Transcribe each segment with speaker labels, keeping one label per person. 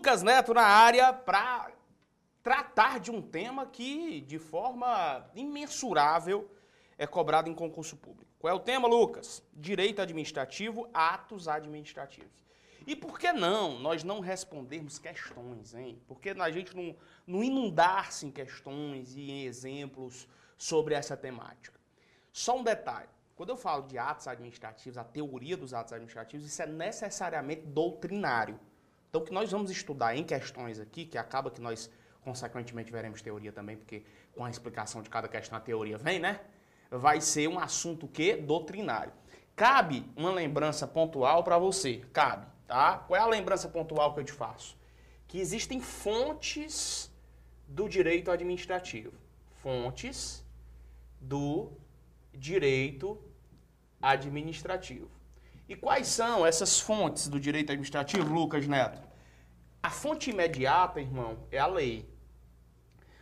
Speaker 1: Lucas Neto na área para tratar de um tema que, de forma imensurável, é cobrado em concurso público. Qual é o tema, Lucas? Direito administrativo, atos administrativos. E por que não nós não respondermos questões, hein? Por que a gente não, não inundar-se em questões e em exemplos sobre essa temática? Só um detalhe. Quando eu falo de atos administrativos, a teoria dos atos administrativos, isso é necessariamente doutrinário. Então, o que nós vamos estudar em questões aqui, que acaba que nós, consequentemente, veremos teoria também, porque com a explicação de cada questão a teoria vem, né? Vai ser um assunto que doutrinário. Cabe uma lembrança pontual para você, cabe, tá? Qual é a lembrança pontual que eu te faço? Que existem fontes do direito administrativo. Fontes do direito administrativo. E quais são essas fontes do direito administrativo, Lucas Neto? A fonte imediata, irmão, é a lei.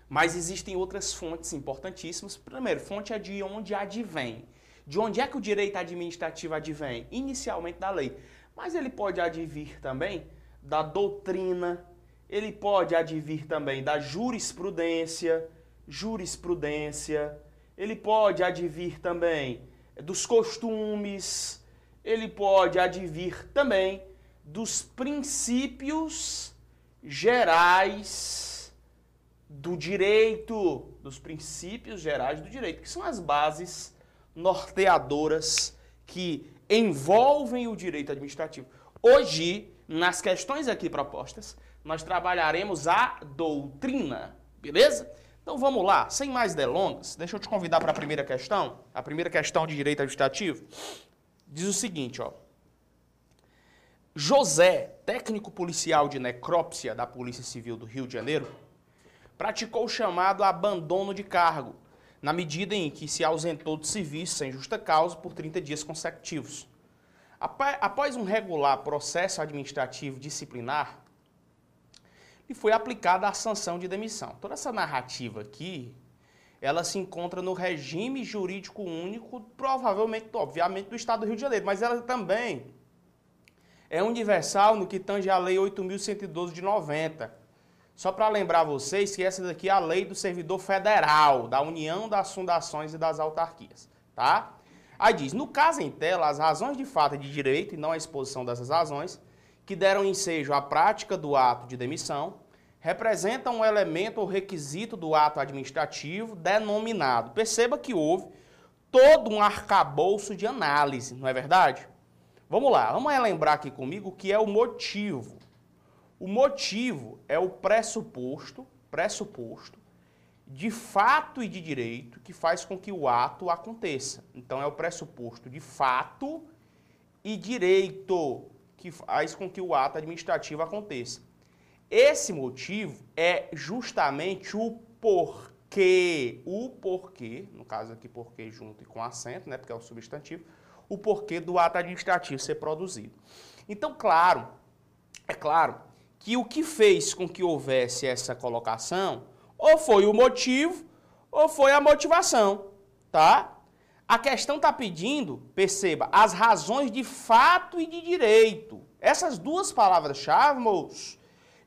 Speaker 1: Mas existem outras fontes importantíssimas. Primeiro, fonte é de onde advém. De onde é que o direito administrativo advém? Inicialmente da lei. Mas ele pode advir também da doutrina, ele pode advir também da jurisprudência, jurisprudência, ele pode advir também dos costumes, ele pode advir também dos princípios gerais do direito, dos princípios gerais do direito, que são as bases norteadoras que envolvem o direito administrativo. Hoje, nas questões aqui propostas, nós trabalharemos a doutrina, beleza? Então vamos lá, sem mais delongas, deixa eu te convidar para a primeira questão, a primeira questão de direito administrativo diz o seguinte, ó. José, técnico policial de necrópsia da Polícia Civil do Rio de Janeiro, praticou o chamado abandono de cargo, na medida em que se ausentou de serviço sem justa causa por 30 dias consecutivos. Após um regular processo administrativo disciplinar, lhe foi aplicada a sanção de demissão. Toda essa narrativa aqui ela se encontra no regime jurídico único, provavelmente, obviamente, do Estado do Rio de Janeiro, mas ela também é universal no que tange a Lei 8.112 de 90. Só para lembrar vocês que essa daqui é a lei do servidor federal, da União das Fundações e das Autarquias, tá? Aí diz, no caso em tela, as razões de fato de direito, e não a exposição dessas razões, que deram ensejo à prática do ato de demissão, representam um elemento ou requisito do ato administrativo denominado. Perceba que houve todo um arcabouço de análise, não é verdade? Vamos lá, vamos lembrar aqui comigo o que é o motivo. O motivo é o pressuposto, pressuposto de fato e de direito que faz com que o ato aconteça. Então é o pressuposto de fato e direito que faz com que o ato administrativo aconteça. Esse motivo é justamente o porquê, o porquê, no caso aqui porquê junto e com acento, né, porque é o substantivo, o porquê do ato administrativo ser produzido. Então, claro, é claro que o que fez com que houvesse essa colocação ou foi o motivo ou foi a motivação, tá? A questão está pedindo, perceba, as razões de fato e de direito. Essas duas palavras-chave, moços,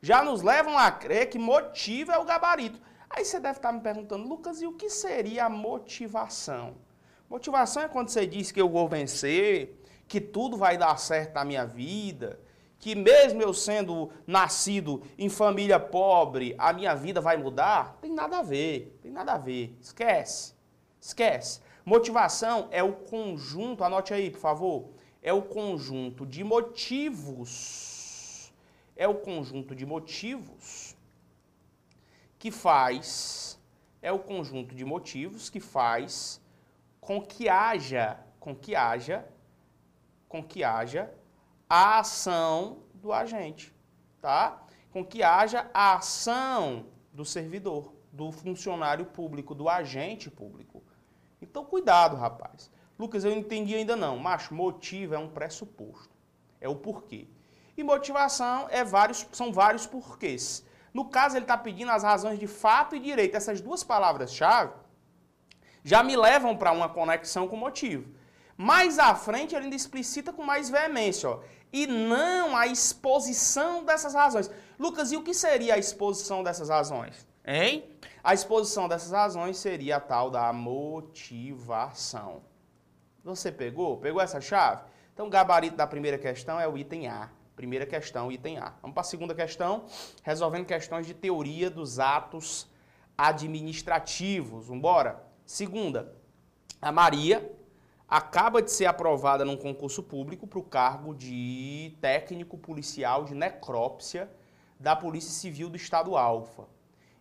Speaker 1: já nos levam a crer que motivo é o gabarito. Aí você deve estar me perguntando, Lucas, e o que seria a motivação? Motivação é quando você diz que eu vou vencer, que tudo vai dar certo na minha vida, que mesmo eu sendo nascido em família pobre, a minha vida vai mudar? Tem nada a ver, tem nada a ver. Esquece, esquece. Motivação é o conjunto, anote aí, por favor, é o conjunto de motivos é o conjunto de motivos que faz é o conjunto de motivos que faz com que haja, com que haja, com que haja a ação do agente, tá? Com que haja a ação do servidor, do funcionário público, do agente público. Então, cuidado, rapaz. Lucas, eu não entendi ainda não. Macho, motivo é um pressuposto. É o porquê. E motivação é vários, são vários porquês. No caso, ele está pedindo as razões de fato e direito. Essas duas palavras-chave já me levam para uma conexão com o motivo. Mais à frente, ele ainda explicita com mais veemência. Ó. e não a exposição dessas razões. Lucas, e o que seria a exposição dessas razões? Hein? A exposição dessas razões seria a tal da motivação. Você pegou? Pegou essa chave? Então, o gabarito da primeira questão é o item A. Primeira questão, item A. Vamos para a segunda questão, resolvendo questões de teoria dos atos administrativos. Vamos embora? Segunda, a Maria acaba de ser aprovada num concurso público para o cargo de técnico policial de necrópsia da Polícia Civil do Estado Alfa,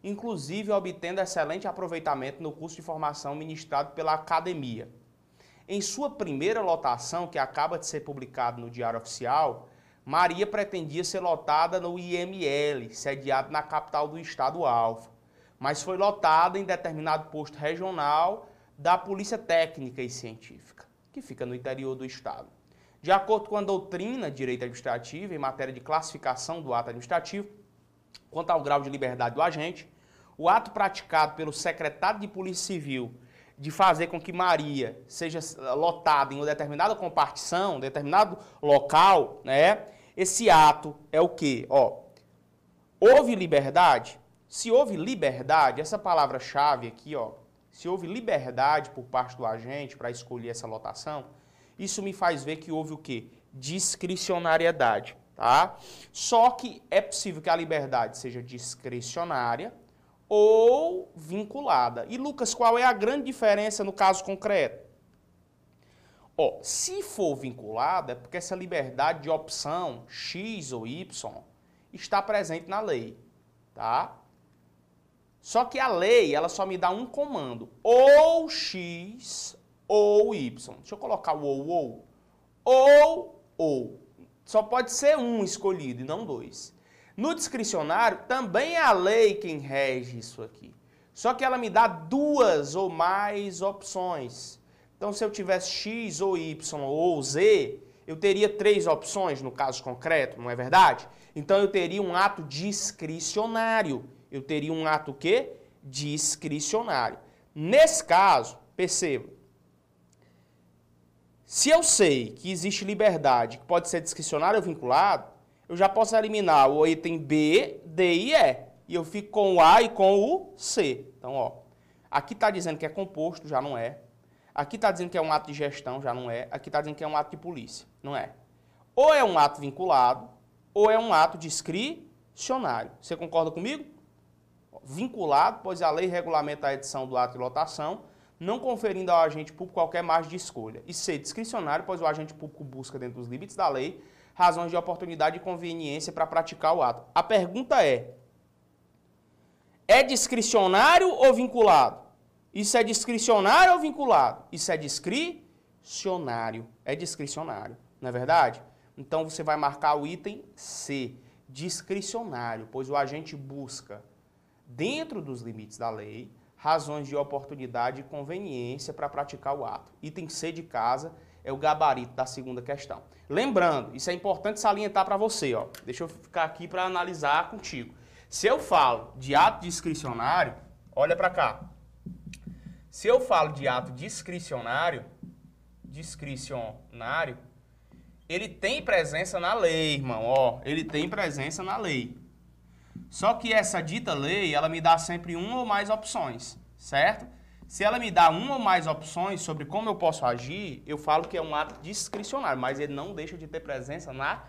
Speaker 1: inclusive obtendo excelente aproveitamento no curso de formação ministrado pela academia. Em sua primeira lotação, que acaba de ser publicado no Diário Oficial, Maria pretendia ser lotada no IML, sediado na capital do estado Alfa, mas foi lotada em determinado posto regional da Polícia Técnica e Científica, que fica no interior do estado. De acordo com a doutrina de direito administrativo em matéria de classificação do ato administrativo, quanto ao grau de liberdade do agente, o ato praticado pelo secretário de Polícia Civil de fazer com que Maria seja lotada em uma determinada compartição, um determinado local, né? Esse ato é o quê? Ó, houve liberdade? Se houve liberdade, essa palavra-chave aqui, ó, se houve liberdade por parte do agente para escolher essa lotação, isso me faz ver que houve o quê? Discricionariedade, tá? Só que é possível que a liberdade seja discricionária ou vinculada. E Lucas, qual é a grande diferença no caso concreto? Ó, se for vinculada, é porque essa liberdade de opção X ou Y está presente na lei, tá? Só que a lei, ela só me dá um comando, ou X ou Y. Deixa eu colocar o ou, ou. Ou, ou. Só pode ser um escolhido e não dois. No discricionário, também é a lei quem rege isso aqui. Só que ela me dá duas ou mais opções. Então, se eu tivesse X ou Y ou Z, eu teria três opções no caso concreto, não é verdade? Então, eu teria um ato discricionário. Eu teria um ato que? Discricionário. Nesse caso, perceba, se eu sei que existe liberdade, que pode ser discricionário ou vinculado, eu já posso eliminar o item B, D e E. E eu fico com o A e com o C. Então, ó, aqui está dizendo que é composto, já não é. Aqui está dizendo que é um ato de gestão, já não é. Aqui está dizendo que é um ato de polícia, não é. Ou é um ato vinculado, ou é um ato discricionário. Você concorda comigo? Vinculado, pois a lei regulamenta a edição do ato de lotação, não conferindo ao agente público qualquer margem de escolha. E ser discricionário, pois o agente público busca, dentro dos limites da lei, razões de oportunidade e conveniência para praticar o ato. A pergunta é: é discricionário ou vinculado? Isso é discricionário ou vinculado? Isso é discricionário. É discricionário, não é verdade? Então você vai marcar o item C, discricionário, pois o agente busca, dentro dos limites da lei, razões de oportunidade e conveniência para praticar o ato. Item C de casa é o gabarito da segunda questão. Lembrando, isso é importante salientar para você, ó. Deixa eu ficar aqui para analisar contigo. Se eu falo de ato discricionário, olha para cá. Se eu falo de ato discricionário, discricionário, ele tem presença na lei, irmão, ó. Ele tem presença na lei. Só que essa dita lei, ela me dá sempre uma ou mais opções, certo? Se ela me dá uma ou mais opções sobre como eu posso agir, eu falo que é um ato discricionário, mas ele não deixa de ter presença na lei.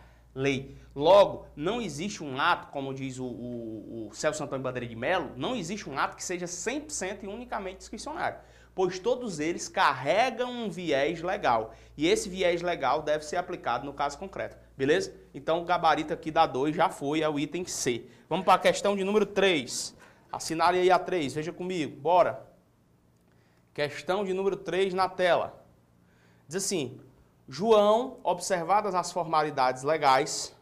Speaker 1: Logo, não existe um ato, como diz o, o, o Celso Antônio Bandeira de Mello, não existe um ato que seja 100% e unicamente discricionário, pois todos eles carregam um viés legal. E esse viés legal deve ser aplicado no caso concreto. Beleza? Então o gabarito aqui da 2 já foi, é o item C. Vamos para a questão de número 3. Assinale aí a 3, veja comigo, bora. Questão de número 3 na tela. Diz assim: João, observadas as formalidades legais,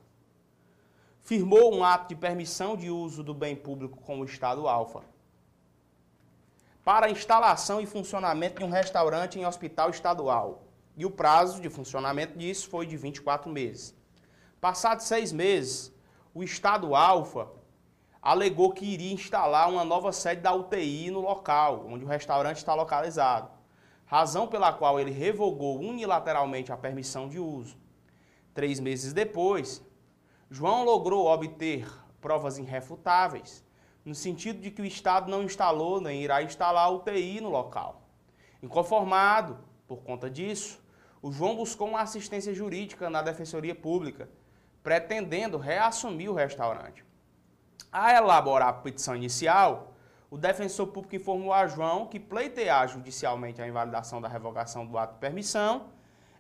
Speaker 1: firmou um ato de permissão de uso do bem público com o Estado Alfa para a instalação e funcionamento de um restaurante em hospital estadual. E o prazo de funcionamento disso foi de 24 meses. Passados seis meses, o Estado Alfa alegou que iria instalar uma nova sede da UTI no local onde o restaurante está localizado, razão pela qual ele revogou unilateralmente a permissão de uso. Três meses depois, João logrou obter provas irrefutáveis, no sentido de que o Estado não instalou nem irá instalar UTI no local. Inconformado por conta disso, o João buscou uma assistência jurídica na Defensoria Pública, pretendendo reassumir o restaurante. A elaborar a petição inicial, o defensor público informou a João que pleitear judicialmente a invalidação da revogação do ato de permissão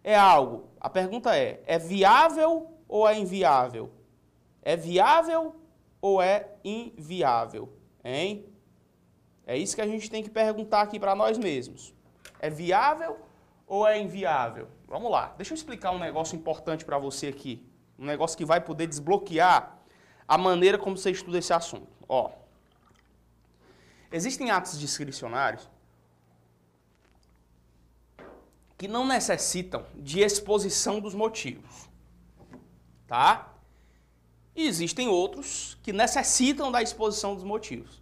Speaker 1: é algo. A pergunta é: é viável ou é inviável? É viável ou é inviável? Hein? É isso que a gente tem que perguntar aqui para nós mesmos. É viável ou é inviável? Vamos lá, deixa eu explicar um negócio importante para você aqui. Um negócio que vai poder desbloquear a maneira como você estuda esse assunto. Ó, existem atos discricionários que não necessitam de exposição dos motivos. Tá? E existem outros que necessitam da exposição dos motivos.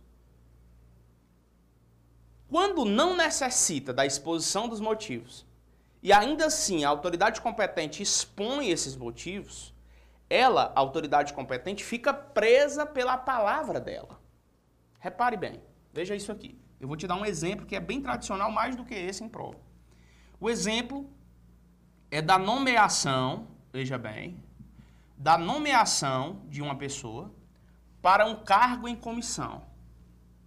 Speaker 1: Quando não necessita da exposição dos motivos, e ainda assim a autoridade competente expõe esses motivos, ela, a autoridade competente, fica presa pela palavra dela. Repare bem, veja isso aqui. Eu vou te dar um exemplo que é bem tradicional, mais do que esse em prova. O exemplo é da nomeação, veja bem, da nomeação de uma pessoa para um cargo em comissão.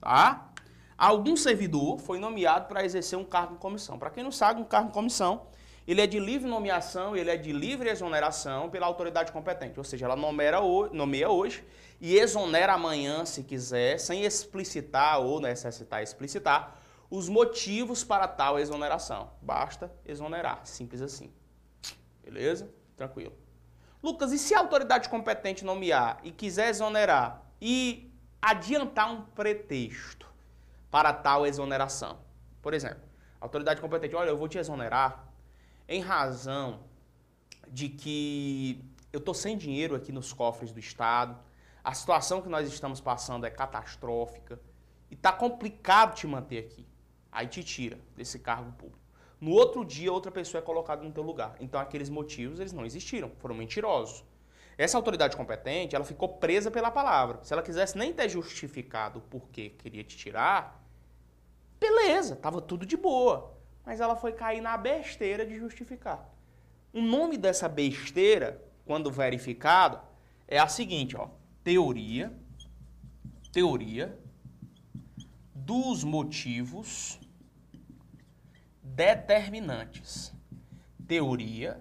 Speaker 1: Tá? Algum servidor foi nomeado para exercer um cargo em comissão. Para quem não sabe, um cargo em comissão, ele é de livre nomeação, ele é de livre exoneração pela autoridade competente. Ou seja, ela nomeia nomeia hoje e exonera amanhã, se quiser, sem explicitar ou necessitar explicitar os motivos para tal exoneração. Basta exonerar, simples assim. Beleza? Tranquilo. Lucas, e se a autoridade competente nomear e quiser exonerar e adiantar um pretexto para tal exoneração? Por exemplo, a autoridade competente, olha, eu vou te exonerar em razão de que eu estou sem dinheiro aqui nos cofres do Estado, a situação que nós estamos passando é catastrófica e está complicado te manter aqui. Aí te tira desse cargo público. No outro dia, outra pessoa é colocada no teu lugar. Então, aqueles motivos, eles não existiram, foram mentirosos. Essa autoridade competente, ela ficou presa pela palavra. Se ela quisesse nem ter justificado o porquê queria te tirar, beleza, tava tudo de boa. Mas ela foi cair na besteira de justificar. O nome dessa besteira, quando verificado, é a seguinte, ó, teoria, teoria dos motivos determinantes. Teoria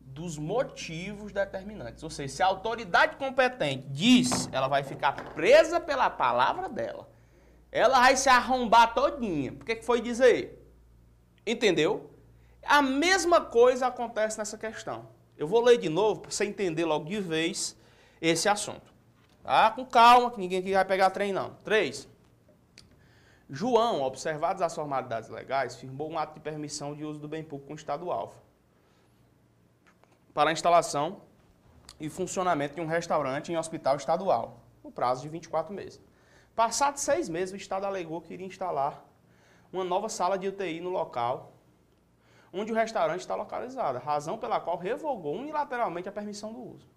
Speaker 1: dos motivos determinantes. Ou seja, se a autoridade competente diz, ela vai ficar presa pela palavra dela. Ela vai se arrombar todinha. Por que, foi dizer? Entendeu? A mesma coisa acontece nessa questão. Eu vou ler de novo para você entender logo de vez esse assunto. Tá? Com calma, que ninguém aqui vai pegar trem não. 3. João, observadas as formalidades legais, firmou um ato de permissão de uso do bem público com o Estado alfa para a instalação e funcionamento de um restaurante em hospital estadual, no prazo de 24 meses. Passados seis meses, o Estado alegou que iria instalar uma nova sala de UTI no local onde o restaurante está localizado, razão pela qual revogou unilateralmente a permissão do uso.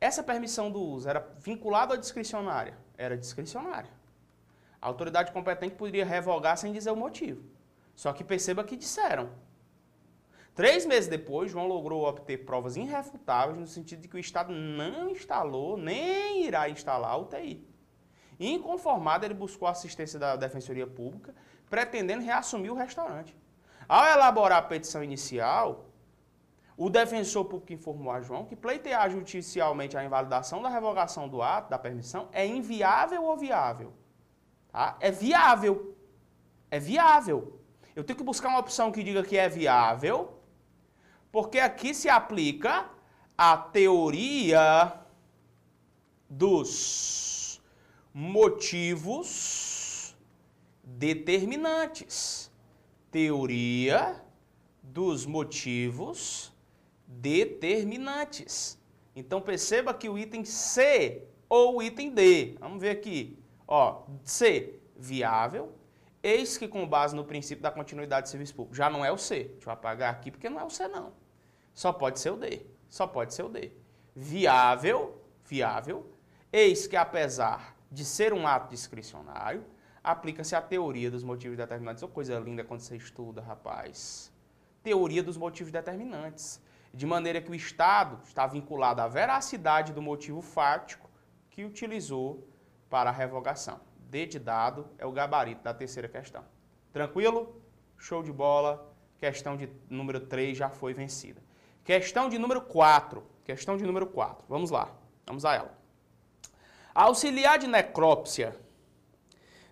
Speaker 1: Essa permissão do uso era vinculada ou discricionária? Era discricionária. A autoridade competente poderia revogar sem dizer o motivo. Só que perceba que disseram. Três meses depois, João logrou obter provas irrefutáveis no sentido de que o Estado não instalou, nem irá instalar a UTI. Inconformado, ele buscou assistência da Defensoria Pública, pretendendo reassumir o restaurante. Ao elaborar a petição inicial, o defensor público informou a João que pleitear judicialmente a invalidação da revogação do ato, da permissão, é inviável ou viável? Tá? É viável. É viável. Eu tenho que buscar uma opção que diga que é viável, porque aqui se aplica a teoria dos motivos determinantes. Teoria dos motivos determinantes. Então perceba que o item C ou o item D, vamos ver aqui, Ó, C, viável. Eis que com base no princípio da continuidade de serviço público. Já não é o C. Deixa eu apagar aqui porque não é o C não. Só pode ser o D. Só pode ser o D. Viável, viável, eis que apesar de ser um ato discricionário, aplica-se a teoria dos motivos determinantes. Uma coisa linda quando você estuda, rapaz. Teoria dos motivos determinantes. De maneira que o Estado está vinculado à veracidade do motivo fático que utilizou para a revogação. D de dado é o gabarito da terceira questão. Tranquilo? Show de bola. Questão de número 3 já foi vencida. Questão de número 4. Questão de número 4. Vamos lá. Vamos a ela. A auxiliar de necrópsia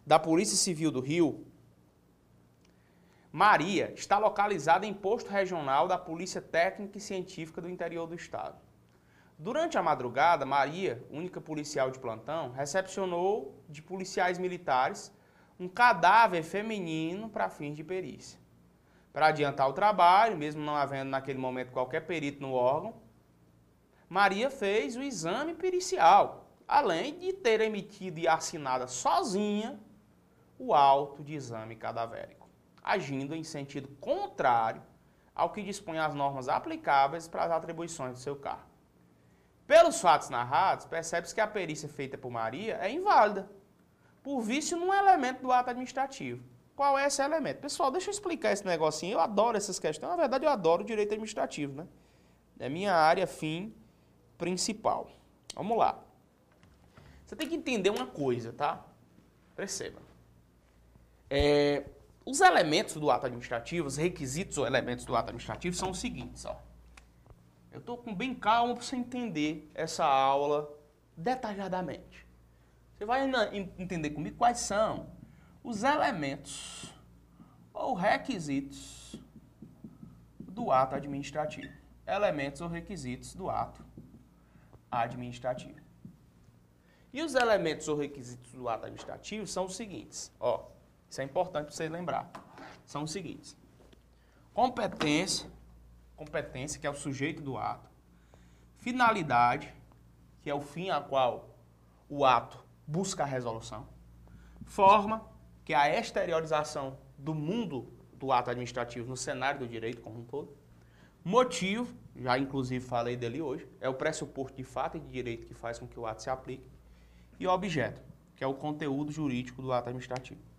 Speaker 1: da Polícia Civil do Rio, Maria, está localizada em posto regional da Polícia Técnica e Científica do interior do estado. Durante a madrugada, Maria, única policial de plantão, recepcionou de policiais militares um cadáver feminino para fins de perícia. Para adiantar o trabalho, mesmo não havendo naquele momento qualquer perito no órgão, Maria fez o exame pericial, além de ter emitido e assinado sozinha o auto de exame cadavérico, agindo em sentido contrário ao que dispõem as normas aplicáveis para as atribuições do seu cargo. Pelos fatos narrados, percebe-se que a perícia feita por Maria é inválida, por vício num elemento do ato administrativo. Qual é esse elemento? Pessoal, deixa eu explicar esse negocinho. Eu adoro essas questões. Na verdade, eu adoro o direito administrativo, né? É minha área fim principal. Vamos lá. Você tem que entender uma coisa, tá? Perceba. É, os elementos do ato administrativo, os requisitos ou elementos do ato administrativo são os seguintes, ó. Eu estou com bem calmo para você entender essa aula detalhadamente. Você vai entender comigo quais são os elementos ou requisitos do ato administrativo. Elementos ou requisitos do ato administrativo. E os elementos ou requisitos do ato administrativo são os seguintes, ó. Isso é importante para vocês lembrar. São os seguintes: competência, competência, que é o sujeito do ato, finalidade, que é o fim a qual o ato busca a resolução, forma, que é a exteriorização do mundo do ato administrativo no cenário do direito como um todo, motivo, já inclusive falei dele hoje, é o pressuposto de fato e de direito que faz com que o ato se aplique, e objeto, que é o conteúdo jurídico do ato administrativo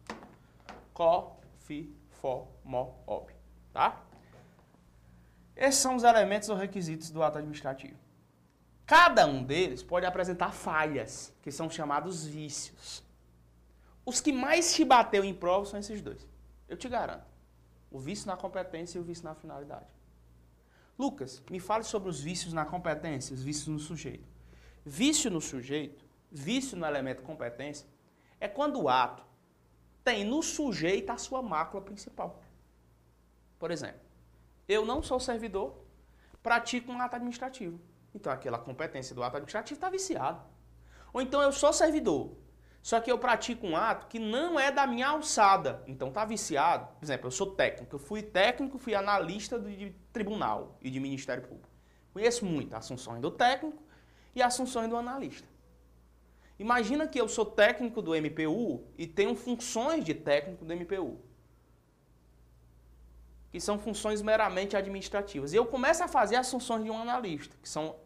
Speaker 1: co, fi, fo, mo, ob. Tá? Esses são os elementos ou requisitos do ato administrativo. Cada um deles pode apresentar falhas, que são chamados vícios. Os que mais te bateu em prova são esses dois. Eu te garanto. O vício na competência e o vício na finalidade. Lucas, me fale sobre os vícios na competência, os vícios no sujeito. Vício no sujeito, vício no elemento competência, é quando o ato tem no sujeito a sua mácula principal. Por exemplo, eu não sou servidor, pratico um ato administrativo. Então aquela competência do ato administrativo está viciada. Ou então eu sou servidor, só que eu pratico um ato que não é da minha alçada, então está viciado. Por exemplo, eu sou técnico, eu fui técnico, fui analista de tribunal e de Ministério Público. Conheço muito as funções do técnico e as funções do analista. Imagina que eu sou técnico do MPU e tenho funções de técnico do MPU. Que são funções meramente administrativas. E eu começo a fazer as funções de um analista, que são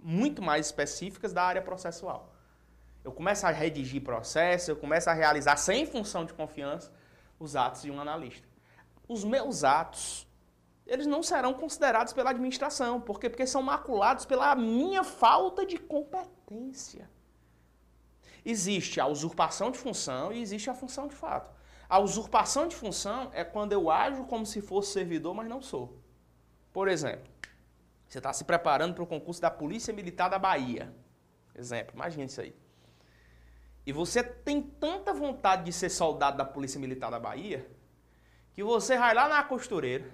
Speaker 1: muito mais específicas da área processual. Eu começo a redigir processos, eu começo a realizar sem função de confiança os atos de um analista. Os meus atos, eles não serão considerados pela administração. Por quê? Porque são maculados pela minha falta de competência. Existe a usurpação de função e existe a função de fato. A usurpação de função é quando eu ajo como se fosse servidor, mas não sou. Por exemplo, você está se preparando para o concurso da Polícia Militar da Bahia. Exemplo, imagine isso aí. E você tem tanta vontade de ser soldado da Polícia Militar da Bahia que você vai lá na costureira,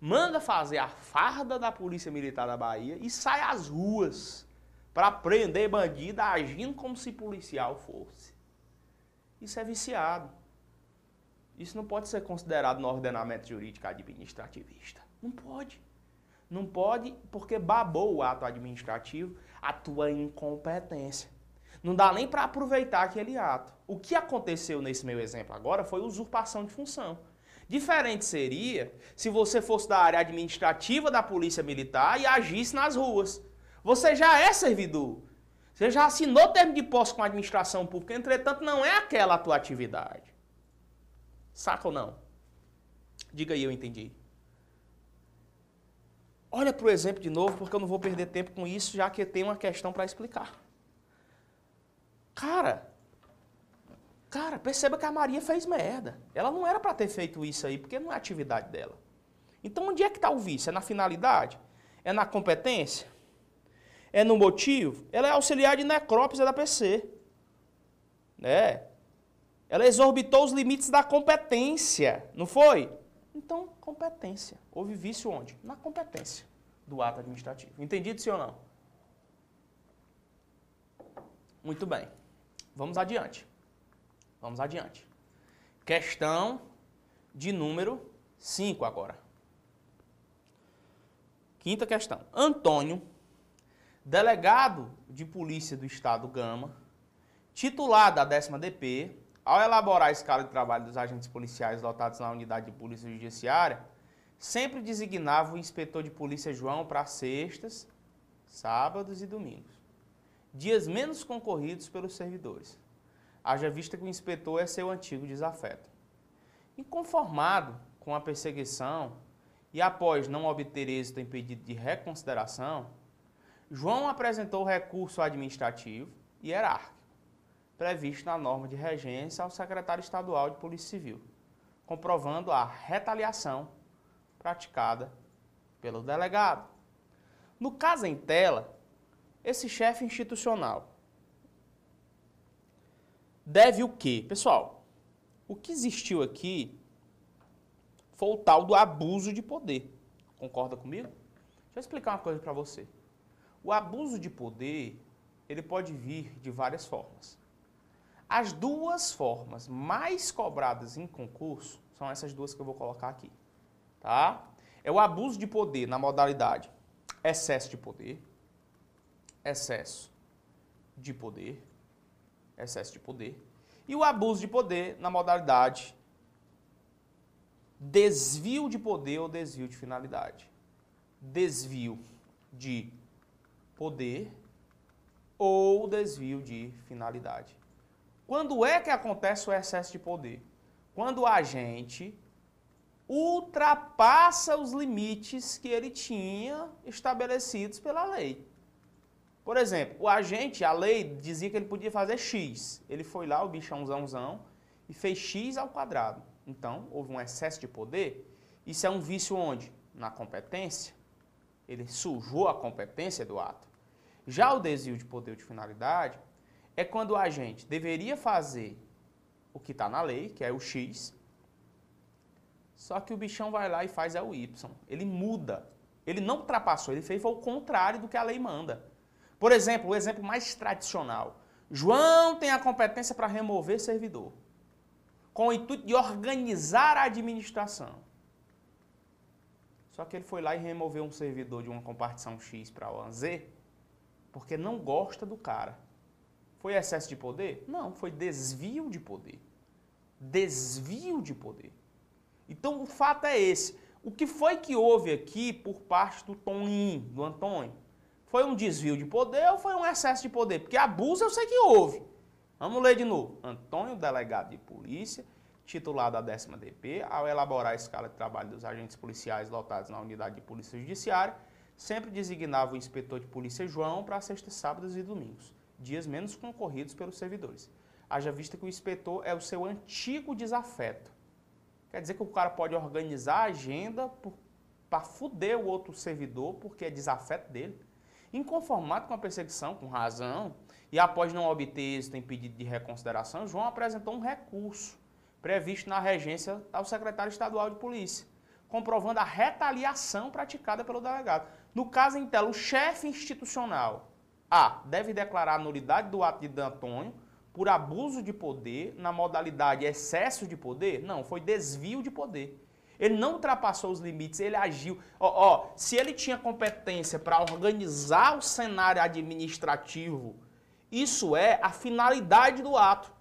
Speaker 1: manda fazer a farda da Polícia Militar da Bahia e sai às ruas para prender bandido agindo como se policial fosse. Isso é viciado. Isso não pode ser considerado no ordenamento jurídico administrativista. Não pode. Não pode porque babou o ato administrativo a tua incompetência. Não dá nem para aproveitar aquele ato. O que aconteceu nesse meu exemplo agora foi usurpação de função. Diferente seria se você fosse da área administrativa da Polícia Militar e agisse nas ruas. Você já é servidor. Você já assinou termo de posse com a administração pública, entretanto, não é aquela a tua atividade. Saca ou não? Diga aí, eu entendi. Olha para o exemplo de novo, porque eu não vou perder tempo com isso, já que tenho uma questão para explicar. Cara, cara, perceba que a Maria fez merda. Ela não era para ter feito isso aí, porque não é atividade dela. Então, onde é que está o vício? É na finalidade? É na competência? É no motivo? Ela é auxiliar de necrópsia da PC. Né? Ela exorbitou os limites da competência, não foi? Então, competência. Houve vício onde? Na competência do ato administrativo. Entendido, sim ou não? Muito bem. Vamos adiante. Vamos adiante. Questão de número 5 agora. Quinta questão. Antônio, delegado de polícia do estado Gama, titular da décima DP, ao elaborar a escala de trabalho dos agentes policiais lotados na unidade de polícia judiciária, sempre designava o inspetor de polícia João para sextas, sábados e domingos, dias menos concorridos pelos servidores. Haja vista que o inspetor é seu antigo desafeto. Inconformado com a perseguição e após não obter êxito em pedido de reconsideração, João apresentou recurso administrativo e hierárquico previsto na norma de regência ao secretário estadual de Polícia Civil, comprovando a retaliação praticada pelo delegado. No caso em tela, esse chefe institucional deve o quê? Pessoal, o que existiu aqui foi o tal do abuso de poder. Concorda comigo? Deixa eu explicar uma coisa para você. O abuso de poder, ele pode vir de várias formas. As duas formas mais cobradas em concurso são essas duas que eu vou colocar aqui. Tá? É o abuso de poder na modalidade excesso de poder, excesso de poder, excesso de poder, e o abuso de poder na modalidade desvio de poder ou desvio de finalidade. Desvio de poder ou desvio de finalidade. Quando é que acontece o excesso de poder? Quando o agente ultrapassa os limites que ele tinha estabelecidos pela lei. Por exemplo, o agente, a lei dizia que ele podia fazer X. Ele foi lá, o bichãozãozão, e fez X ao quadrado. Então, houve um excesso de poder. Isso é um vício onde? Na competência. Ele sujou a competência do ato. Já o desvio de poder de finalidade é quando o agente deveria fazer o que está na lei, que é o X, só que o bichão vai lá e faz é o Y. Ele muda. Ele não ultrapassou, ele fez o contrário do que a lei manda. Por exemplo, o exemplo mais tradicional. João tem a competência para remover servidor, com o intuito de organizar a administração. Só que ele foi lá e removeu um servidor de uma compartição X para uma Z, porque não gosta do cara. Foi excesso de poder? Não, foi desvio de poder. Desvio de poder. Então o fato é esse. O que foi que houve aqui por parte do Toninho, do Antônio? Foi um desvio de poder ou foi um excesso de poder? Porque abuso eu sei que houve. Vamos ler de novo. Antônio, delegado de polícia, titular da décima DP, ao elaborar a escala de trabalho dos agentes policiais lotados na unidade de polícia judiciária, sempre designava o inspetor de polícia João para sextas, sábados e domingos dias menos concorridos pelos servidores. Haja vista que o inspetor é o seu antigo desafeto. Quer dizer que o cara pode organizar a agenda para fuder o outro servidor porque é desafeto dele. Inconformado com a perseguição, com razão, e após não obter êxito em pedido de reconsideração, João apresentou um recurso previsto na regência ao secretário estadual de polícia, comprovando a retaliação praticada pelo delegado. No caso, então, o chefe institucional a. Deve declarar a nulidade do ato de Antônio por abuso de poder na modalidade excesso de poder? Não, foi desvio de poder. Ele não ultrapassou os limites, ele agiu. Ó, ó se ele tinha competência para organizar o cenário administrativo, isso é a finalidade do ato.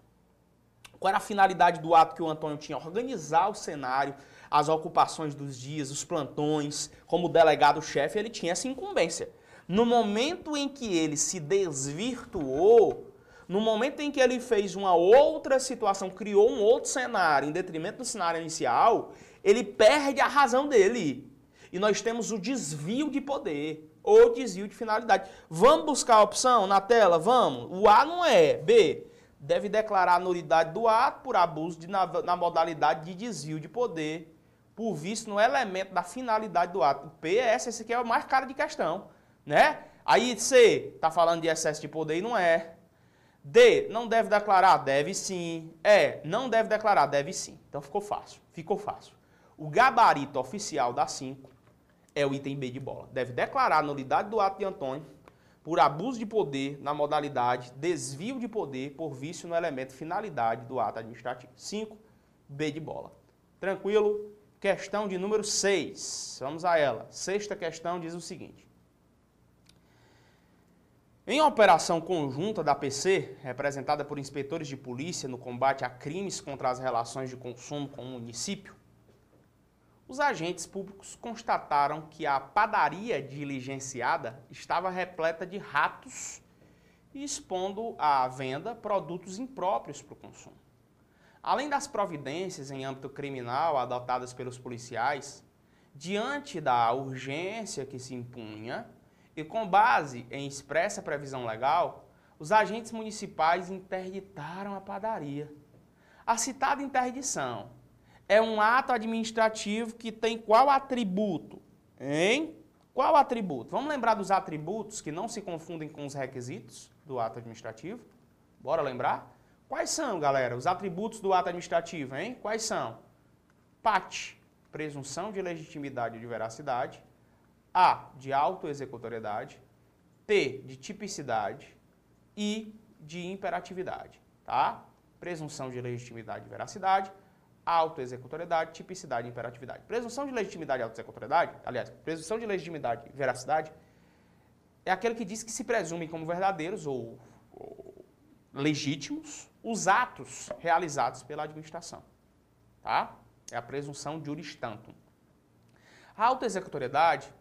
Speaker 1: Qual era a finalidade do ato que o Antônio tinha? Organizar o cenário, as ocupações dos dias, os plantões. Como delegado-chefe, ele tinha essa incumbência. No momento em que ele se desvirtuou, no momento em que ele fez uma outra situação, criou um outro cenário em detrimento do cenário inicial, ele perde a razão dele. E nós temos o desvio de poder ou desvio de finalidade. Vamos buscar a opção na tela? Vamos. O A não é. B. Deve declarar a nulidade do ato por abuso de, na, na modalidade de desvio de poder, por visto no elemento da finalidade do ato. O P é esse aqui é o mais cara de questão. Né? Aí C, está falando de excesso de poder e não é. D, não deve declarar? Deve sim. E, não deve declarar? Deve sim. Então ficou fácil. Ficou fácil. O gabarito oficial da 5 é o item B de bola. Deve declarar a nulidade do ato de Antônio por abuso de poder na modalidade desvio de poder por vício no elemento finalidade do ato administrativo. 5, B de bola. Tranquilo? Questão de número 6. Vamos a ela. Sexta questão diz o seguinte. Em operação conjunta da PC, representada por inspetores de polícia no combate a crimes contra as relações de consumo com o município, os agentes públicos constataram que a padaria diligenciada estava repleta de ratos e expondo à venda produtos impróprios para o consumo. Além das providências em âmbito criminal adotadas pelos policiais, diante da urgência que se impunha, e com base em expressa previsão legal, os agentes municipais interditaram a padaria. A citada interdição é um ato administrativo que tem qual atributo? Hein? Qual atributo? Vamos lembrar dos atributos que não se confundem com os requisitos do ato administrativo? Bora lembrar? Quais são, galera, os atributos do ato administrativo, hein? Quais são? PAT, presunção de legitimidade e de veracidade. A, de autoexecutoriedade, T, de tipicidade e de imperatividade, tá? Presunção de legitimidade e veracidade, autoexecutoriedade, tipicidade e imperatividade. Presunção de legitimidade e autoexecutoriedade, aliás, presunção de legitimidade e veracidade é aquele que diz que se presumem como verdadeiros ou, ou legítimos os atos realizados pela administração, tá? É a presunção juris tantum. A autoexecutoriedade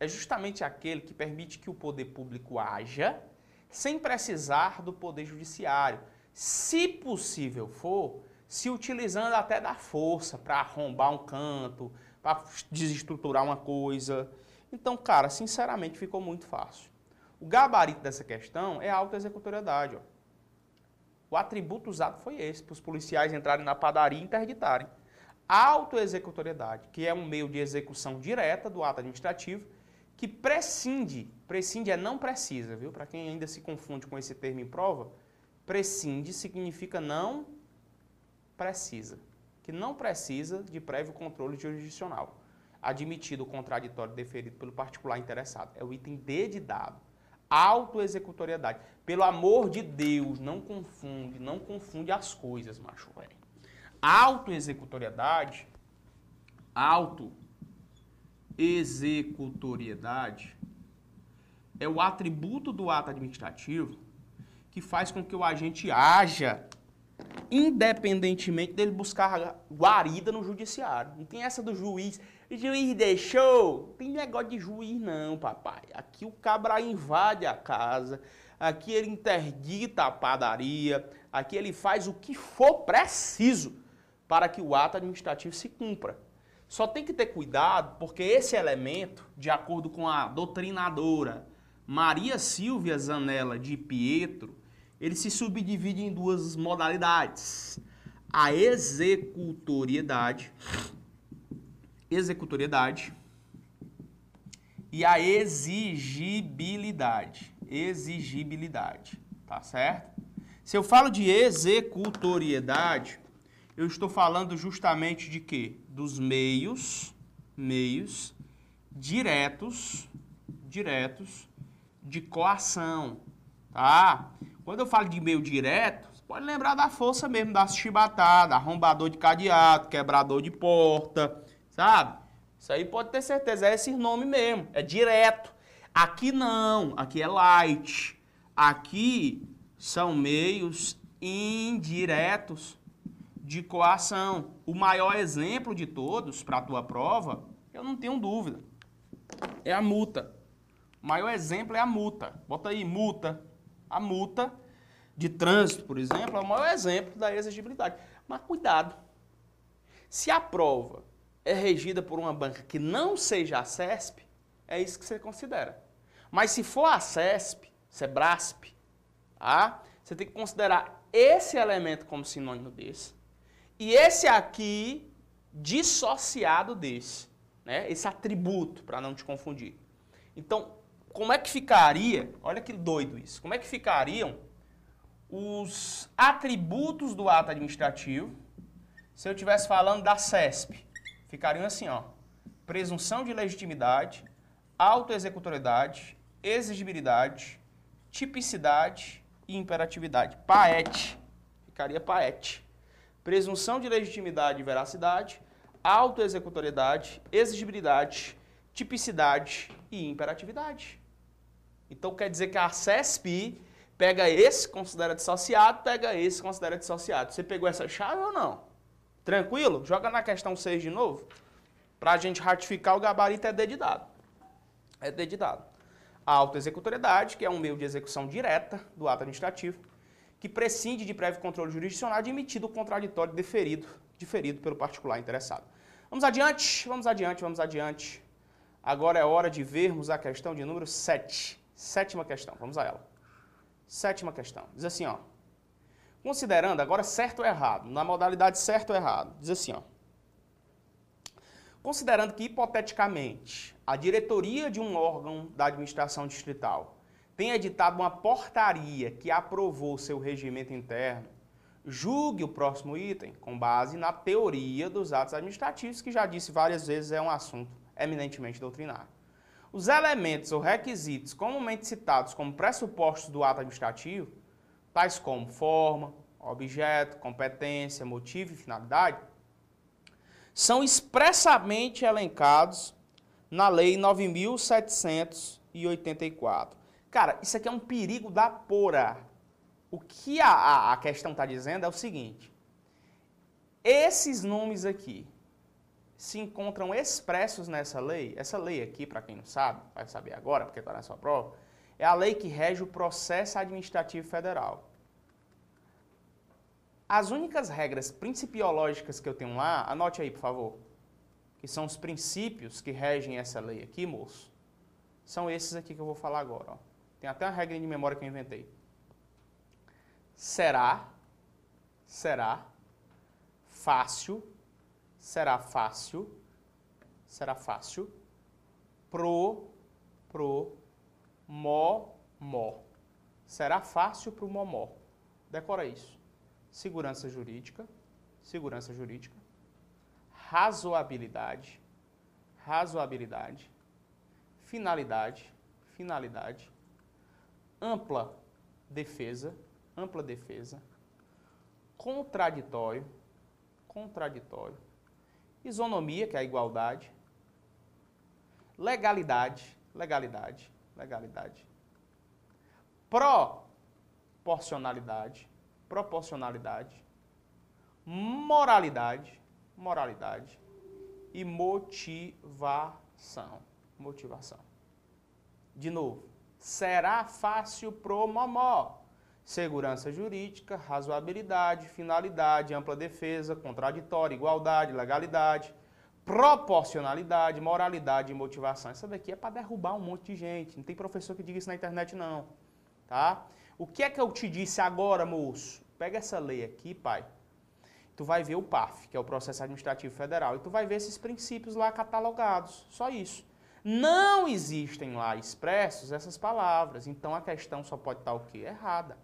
Speaker 1: é justamente aquele que permite que o poder público haja sem precisar do poder judiciário, se possível for, se utilizando até da força para arrombar um canto, para desestruturar uma coisa. Então, cara, sinceramente ficou muito fácil. O gabarito dessa questão é a autoexecutoriedade. Ó. O atributo usado foi esse, para os policiais entrarem na padaria e interditarem. Autoexecutoriedade, que é um meio de execução direta do ato administrativo, que prescinde, prescinde é não precisa, viu? Para quem ainda se confunde com esse termo em prova, prescinde significa não precisa, que não precisa de prévio controle jurisdicional, admitido o contraditório deferido pelo particular interessado. É o item D de dado. Autoexecutoriedade. Pelo amor de Deus, não confunde, não confunde as coisas, macho velho. Autoexecutoriedade, auto executoriedade é o atributo do ato administrativo que faz com que o agente haja independentemente dele buscar guarida no judiciário. Não tem essa do juiz. O juiz deixou. Tem negócio de juiz não, papai. Aqui o cabra invade a casa. Aqui ele interdita a padaria. Aqui ele faz o que for preciso para que o ato administrativo se cumpra. Só tem que ter cuidado, porque esse elemento, de acordo com a doutrinadora Maria Silvia Zanella de Pietro, ele se subdivide em duas modalidades. A executoriedade, executoriedade e a exigibilidade. Exigibilidade, tá certo? Se eu falo de executoriedade, eu estou falando justamente de quê? Dos meios, meios diretos, diretos de coação, tá? Quando eu falo de meio direto, você pode lembrar da força mesmo, da chibatada, arrombador de cadeado, quebrador de porta, sabe? Isso aí pode ter certeza, é esse nome mesmo, é direto. Aqui não, aqui é light. Aqui são meios indiretos de coação. O maior exemplo de todos para a tua prova, eu não tenho dúvida, é a multa. O maior exemplo é a multa. Bota aí, multa. A multa de trânsito, por exemplo, é o maior exemplo da exigibilidade. Mas cuidado. Se a prova é regida por uma banca que não seja a CESP, é isso que você considera. Mas se for a CESP, Sebrasp, tá? você tem que considerar esse elemento como sinônimo desse e esse aqui dissociado desse, né? esse atributo, para não te confundir. Então, como é que ficaria, olha que doido isso, como é que ficariam os atributos do ato administrativo se eu estivesse falando da CESP? Ficariam assim, ó, presunção de legitimidade, autoexecutoriedade, exigibilidade, tipicidade e imperatividade. PAET. Ficaria PAET. Presunção de legitimidade e veracidade, autoexecutoriedade, exigibilidade, tipicidade e imperatividade. Então quer dizer que a CESP pega esse, considera dissociado, pega esse, considera dissociado. Você pegou essa chave ou não? Tranquilo? Joga na questão 6 de novo. Para a gente ratificar o gabarito é dedidado. É dedidado. A autoexecutoriedade, que é um meio de execução direta do ato administrativo, que prescinde de prévio controle jurisdicional de emitido o contraditório deferido, diferido pelo particular interessado. Vamos adiante, vamos adiante, vamos adiante. Agora é hora de vermos a questão de número 7. Sétima questão, vamos a ela. Sétima questão. Diz assim, ó. Considerando agora certo ou errado, na modalidade certo ou errado, diz assim, ó. Considerando que, hipoteticamente, a diretoria de um órgão da administração distrital tenha editado uma portaria que aprovou seu regimento interno, julgue o próximo item com base na teoria dos atos administrativos, que já disse várias vezes é um assunto eminentemente doutrinário. Os elementos ou requisitos comumente citados como pressupostos do ato administrativo, tais como forma, objeto, competência, motivo e finalidade, são expressamente elencados na Lei 9.784. Cara, isso aqui é um perigo da pora. O que a, a, questão está dizendo é o seguinte: esses nomes aqui, se encontram expressos nessa lei. Essa lei aqui, para quem não sabe, vai saber agora, porque está na sua prova, é a lei que rege o processo administrativo federal. As únicas regras principiológicas que eu tenho lá, anote aí, por favor, que são os princípios que regem essa lei aqui, moço, são esses aqui que eu vou falar agora. Ó. Tem até uma regra de memória que eu inventei. Será, será fácil será fácil, será fácil, pro, pro, mó, mó. Será fácil pro momó. Decora isso. Segurança jurídica, segurança jurídica, razoabilidade, razoabilidade, finalidade, finalidade, ampla defesa, ampla defesa, contraditório, contraditório, Isonomia, que é a igualdade. Legalidade, legalidade, legalidade. Proporcionalidade, proporcionalidade. Moralidade, moralidade. E motivação, motivação. De novo, será fácil pro momó segurança jurídica, razoabilidade, finalidade, ampla defesa, contraditório, igualdade, legalidade, proporcionalidade, moralidade e motivação. Essa daqui é para derrubar um monte de gente. Não tem professor que diga isso na internet, não. Tá? O que é que eu te disse agora, moço? Pega essa lei aqui, pai. Tu vai ver o PAF, que é o Processo Administrativo Federal, e tu vai ver esses princípios lá catalogados. Só isso. Não existem lá expressos essas palavras. Então a questão só pode estar o quê? Errada.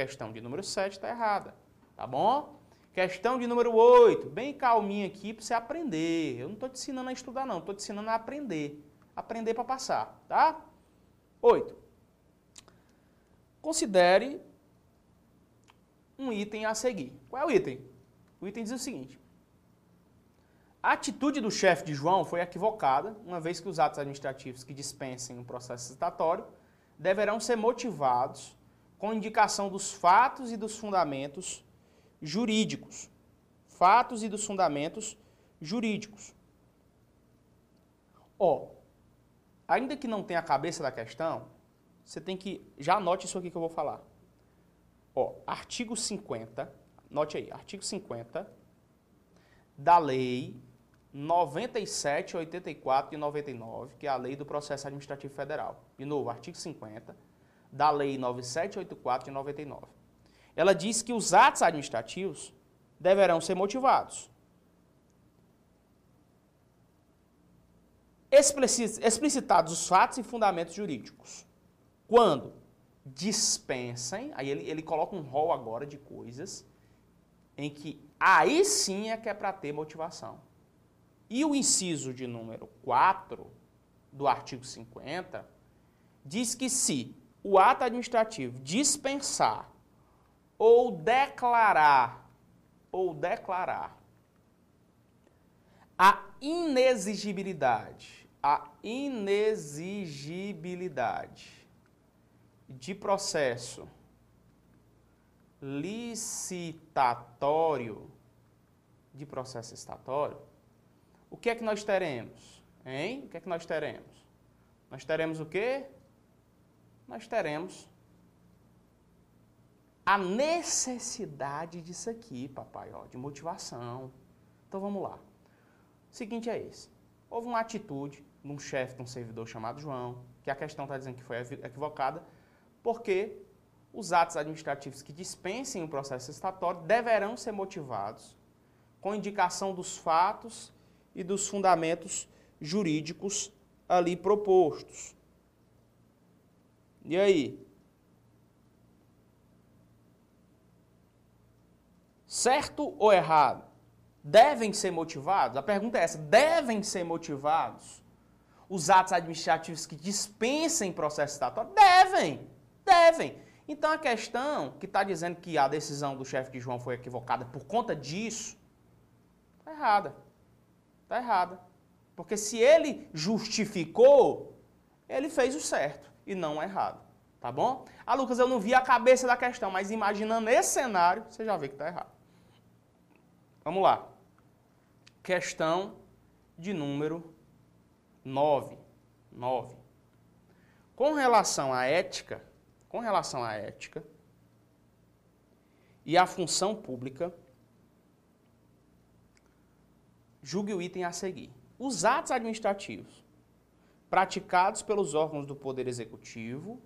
Speaker 1: Questão de número 7 está errada. Tá bom? Questão de número 8. Bem calminho aqui para você aprender. Eu não estou te ensinando a estudar, não. Estou te ensinando a aprender. Aprender para passar. Tá? 8. Considere um item a seguir. Qual é o item? O item diz o seguinte. A atitude do chefe de João foi equivocada, uma vez que os atos administrativos que dispensem um processo citatório deverão ser motivados com indicação dos fatos e dos fundamentos jurídicos. Fatos e dos fundamentos jurídicos. Ó, ainda que não tenha a cabeça da questão, você tem que. Já anote isso aqui que eu vou falar. Ó, artigo 50, note aí, artigo 50 da lei 97, 84 e 99, que é a lei do processo administrativo federal. De novo, artigo 50 da lei 97, 84 e 99. Ela diz que os atos administrativos deverão ser motivados. Explicitados os fatos e fundamentos jurídicos. Quando dispensem, aí ele, ele coloca um rol agora de coisas em que aí sim é que é para ter motivação. E o inciso de número 4 do artigo 50 diz que se o ato administrativo dispensar ou declarar ou declarar a inexigibilidade, a inexigibilidade de processo licitatório de processo licitatório, o que é que nós teremos? Hein? O que é que nós teremos? Nós teremos o quê? Nós teremos a necessidade disso aqui, papai, ó, de motivação. Então vamos lá. O seguinte é esse. Houve uma atitude de um chefe de um servidor chamado João, que a questão está dizendo que foi equivocada, porque os atos administrativos que dispensem o processo estatório deverão ser motivados com indicação dos fatos e dos fundamentos jurídicos ali propostos. E aí? Certo ou errado? Devem ser motivados? A pergunta é essa: devem ser motivados os atos administrativos que dispensem processo estatório? Devem, devem. Então a questão que está dizendo que a decisão do chefe de João foi equivocada por conta disso, está errada. Está errada. Porque se ele justificou, ele fez o certo e não errado. Tá bom? Ah, Lucas, eu não vi a cabeça da questão, mas imaginando esse cenário, você já vê que está errado. Vamos lá. Questão de número 9. 9. Com relação à ética, com relação à ética e à função pública, julgue o item a seguir. Os atos administrativos praticados pelos órgãos do Poder Executivo,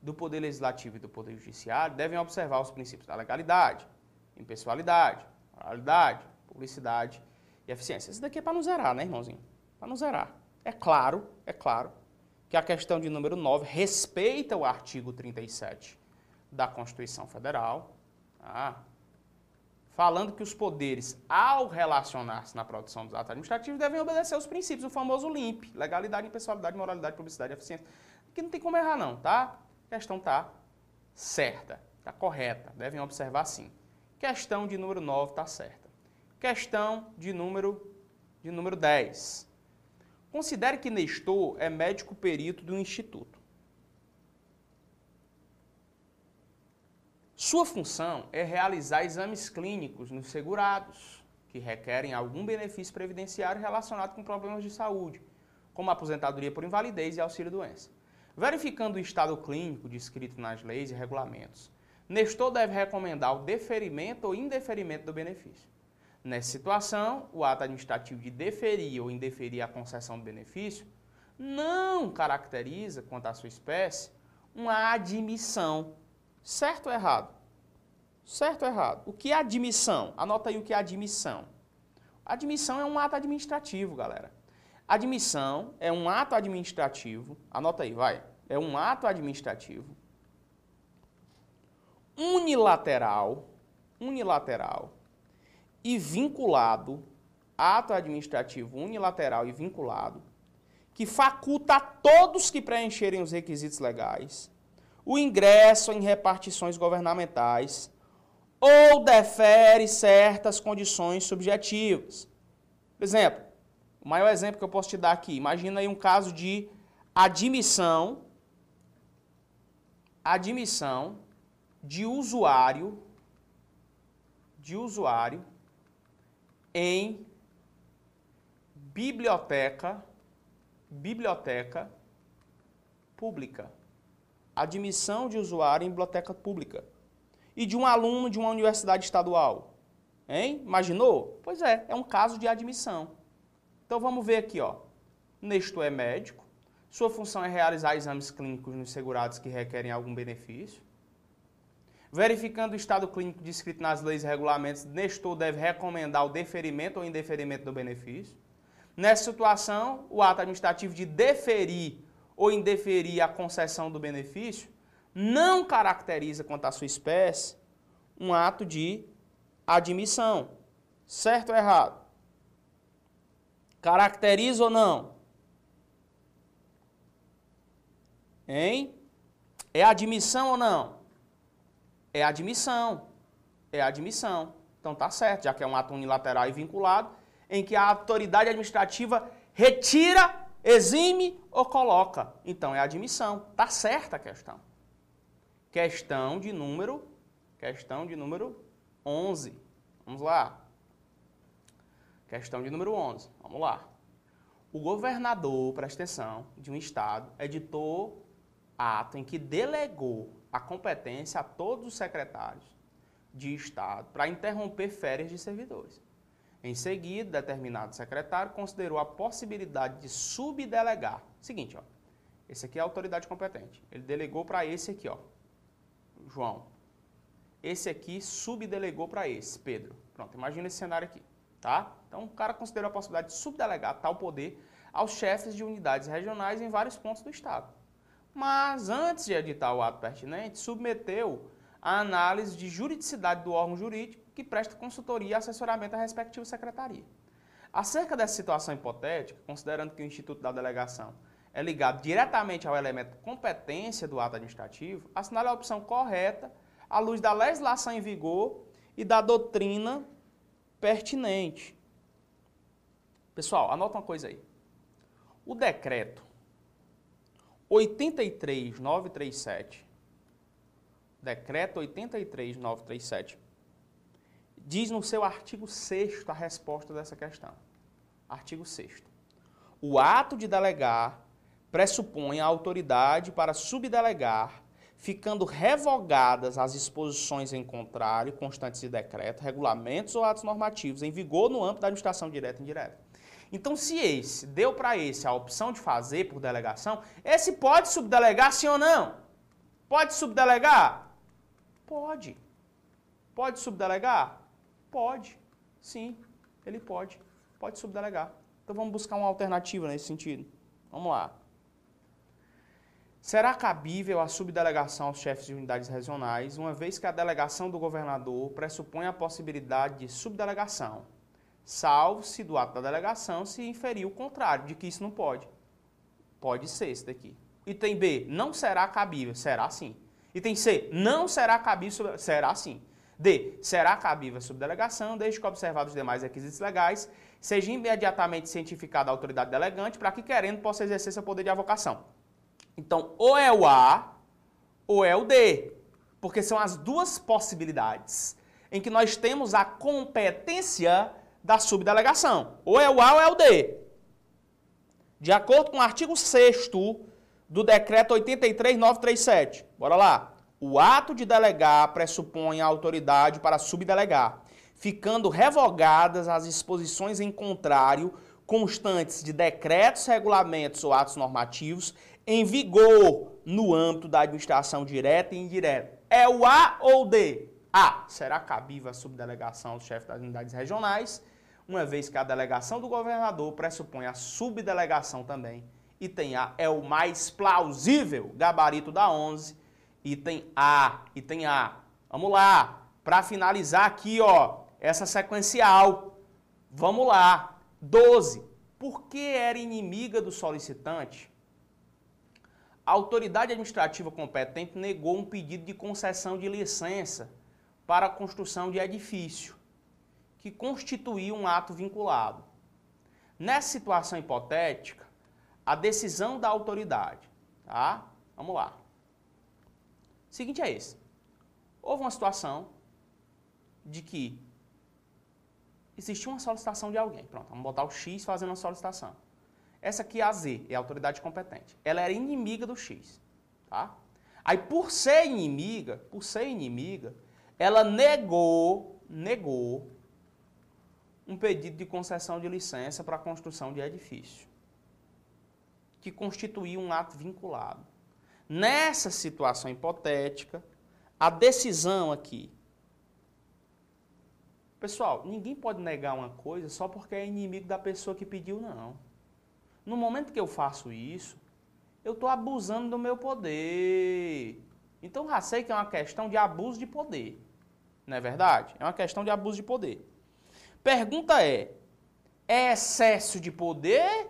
Speaker 1: do Poder Legislativo e do Poder Judiciário devem observar os princípios da legalidade, impessoalidade, moralidade, publicidade e eficiência. Isso daqui é para não zerar, né, irmãozinho? Para não zerar. É claro, é claro, que a questão de número 9 respeita o artigo 37 da Constituição Federal, tá? Falando que os poderes, ao relacionar-se na produção dos atos administrativos, devem obedecer os princípios, o famoso LIMP, legalidade, impessoalidade, moralidade, publicidade e eficiência. Aqui não tem como errar não, tá? A questão tá certa, tá correta, devem observar sim. Questão de número 9 está certa. Questão de número, de número 10. Considere que Nestor é médico perito do Instituto. Sua função é realizar exames clínicos nos segurados, que requerem algum benefício previdenciário relacionado com problemas de saúde, como aposentadoria por invalidez e auxílio-doença. Verificando o estado clínico descrito nas leis e regulamentos, Nestor deve recomendar o deferimento ou indeferimento do benefício. Nessa situação, o ato administrativo de deferir ou indeferir a concessão do benefício não caracteriza, quanto à sua espécie, uma admissão Certo ou errado? Certo ou errado? O que é admissão? Anota aí o que é admissão. Admissão é um ato administrativo, galera. Admissão é um ato administrativo, anota aí, vai. É um ato administrativo unilateral, unilateral e vinculado, ato administrativo unilateral e vinculado, que faculta a todos que preencherem os requisitos legais o ingresso em repartições governamentais ou defere certas condições subjetivas. Por exemplo, o maior exemplo que eu posso te dar aqui, imagina aí um caso de admissão, admissão de usuário de usuário em biblioteca biblioteca pública. Admissão de usuário em biblioteca pública. E de um aluno de uma universidade estadual. Hein? Imaginou? Pois é, é um caso de admissão. Então vamos ver aqui, ó. Nestor é médico. Sua função é realizar exames clínicos nos segurados que requerem algum benefício. Verificando o estado clínico descrito nas leis e regulamentos, Nestor deve recomendar o deferimento ou indeferimento do benefício. Nessa situação, o ato administrativo de deferir ou indeferir a concessão do benefício não caracteriza quanto à sua espécie um ato de admissão. Certo ou errado? Caracteriza ou não? Hein? É admissão ou não? É admissão. É admissão. Então tá certo, já que é um ato unilateral e vinculado, em que a autoridade administrativa retira, exime ou coloca. Então é admissão. Tá certa a questão. Questão de número, questão de número 11. Vamos lá. Questão de número 11. Vamos lá. O governador, presta atenção, de um estado editou ato em que delegou a competência a todos os secretários de estado para interromper férias de servidores. Em seguida, determinado secretário considerou a possibilidade de subdelegar. Seguinte, ó. Esse aqui é a autoridade competente. Ele delegou para esse aqui, ó. João. Esse aqui subdelegou para esse, Pedro. Pronto, imagina esse cenário aqui, tá? Então, o cara considerou a possibilidade de subdelegar tal poder aos chefes de unidades regionais em vários pontos do estado. Mas, antes de editar o ato pertinente, submeteu a análise de juridicidade do órgão jurídico que presta consultoria e assessoramento à respectiva secretaria. Acerca dessa situação hipotética, considerando que o Instituto da Delegação é ligado diretamente ao elemento competência do ato administrativo, assinale a opção correta à luz da legislação em vigor e da doutrina pertinente. Pessoal, anota uma coisa aí. O decreto 83937, decreto 83937, diz no seu artigo 6 a resposta dessa questão. Artigo 6 O ato de delegar pressupõe a autoridade para subdelegar, ficando revogadas as exposições em contrário, constantes de decreto, regulamentos ou atos normativos em vigor no âmbito da administração direta e indireta. Então, se esse deu para esse a opção de fazer por delegação, esse pode subdelegar sim ou não? Pode subdelegar? Pode. Pode subdelegar? Pode. Sim, ele pode. Pode subdelegar. Então vamos buscar uma alternativa nesse sentido. Vamos lá. Será cabível a subdelegação aos chefes de unidades regionais, uma vez que a delegação do governador pressupõe a possibilidade de subdelegação, salvo se do ato da delegação se inferir o contrário, de que isso não pode. Pode ser esse daqui. Item B, não será cabível, será sim. Item C, não será cabível, será sim. D, será cabível a subdelegação, desde que observados os demais requisitos legais, seja imediatamente cientificada a autoridade delegante para que querendo possa exercer seu poder de avocação. Então, ou é o A ou é o D, porque são as duas possibilidades em que nós temos a competência da subdelegação. Ou é o A ou é o D. De acordo com o artigo 6 do decreto 83937. Bora lá. O ato de delegar pressupõe a autoridade para subdelegar, ficando revogadas as exposições em contrário constantes de decretos, regulamentos ou atos normativos em vigor no âmbito da administração direta e indireta. É o A ou D? A. Será cabível a subdelegação do chefe das unidades regionais, uma vez que a delegação do governador pressupõe a subdelegação também. Item A é o mais plausível, gabarito da 11. Item A, item A. Vamos lá, para finalizar aqui, ó, essa sequencial. Vamos lá. 12. Por que era inimiga do solicitante? a autoridade administrativa competente negou um pedido de concessão de licença para a construção de edifício, que constituía um ato vinculado. Nessa situação hipotética, a decisão da autoridade, tá? Vamos lá. O seguinte é esse. houve uma situação de que existiu uma solicitação de alguém. Pronto, vamos botar o X fazendo uma solicitação. Essa aqui é a Z, é a autoridade competente. Ela era inimiga do X, tá? Aí por ser inimiga, por ser inimiga, ela negou, negou um pedido de concessão de licença para a construção de edifício, que constituía um ato vinculado. Nessa situação hipotética, a decisão aqui. Pessoal, ninguém pode negar uma coisa só porque é inimigo da pessoa que pediu, não. No momento que eu faço isso, eu estou abusando do meu poder. Então já sei que é uma questão de abuso de poder. Não é verdade? É uma questão de abuso de poder. Pergunta é: é excesso de poder?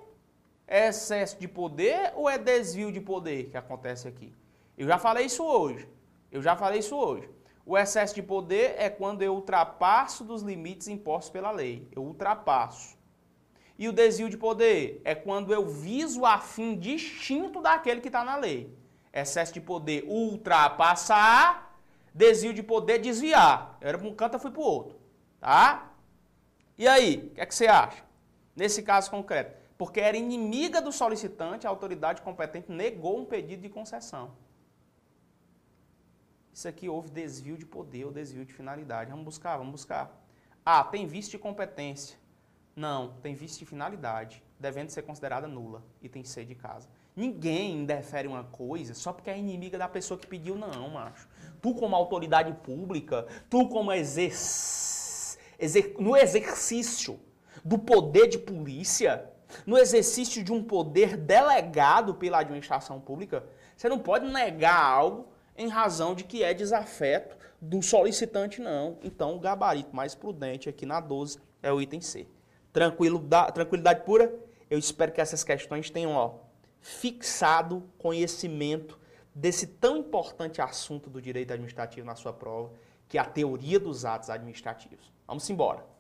Speaker 1: É excesso de poder ou é desvio de poder que acontece aqui? Eu já falei isso hoje. Eu já falei isso hoje. O excesso de poder é quando eu ultrapasso dos limites impostos pela lei. Eu ultrapasso. E o desvio de poder é quando eu viso a fim distinto daquele que está na lei. Excesso de poder, ultrapassar. Desvio de poder, desviar. Eu era para um canto, eu fui para o outro. Tá? E aí, o que, é que você acha? Nesse caso concreto. Porque era inimiga do solicitante, a autoridade competente negou um pedido de concessão. Isso aqui houve desvio de poder ou desvio de finalidade. Vamos buscar, vamos buscar. Ah, tem visto de competência. Não, tem visto de finalidade, devendo ser considerada nula e tem ser de casa. Ninguém indefere uma coisa só porque é inimiga da pessoa que pediu, não, macho. Tu como autoridade pública, tu como exer... Exer... no exercício do poder de polícia, no exercício de um poder delegado pela administração pública, você não pode negar algo em razão de que é desafeto do solicitante, não. Então, o gabarito mais prudente aqui na 12 é o item C. Tranquilo, tranquilidade pura? Eu espero que essas questões tenham ó, fixado conhecimento desse tão importante assunto do direito administrativo na sua prova, que é a teoria dos atos administrativos. Vamos embora.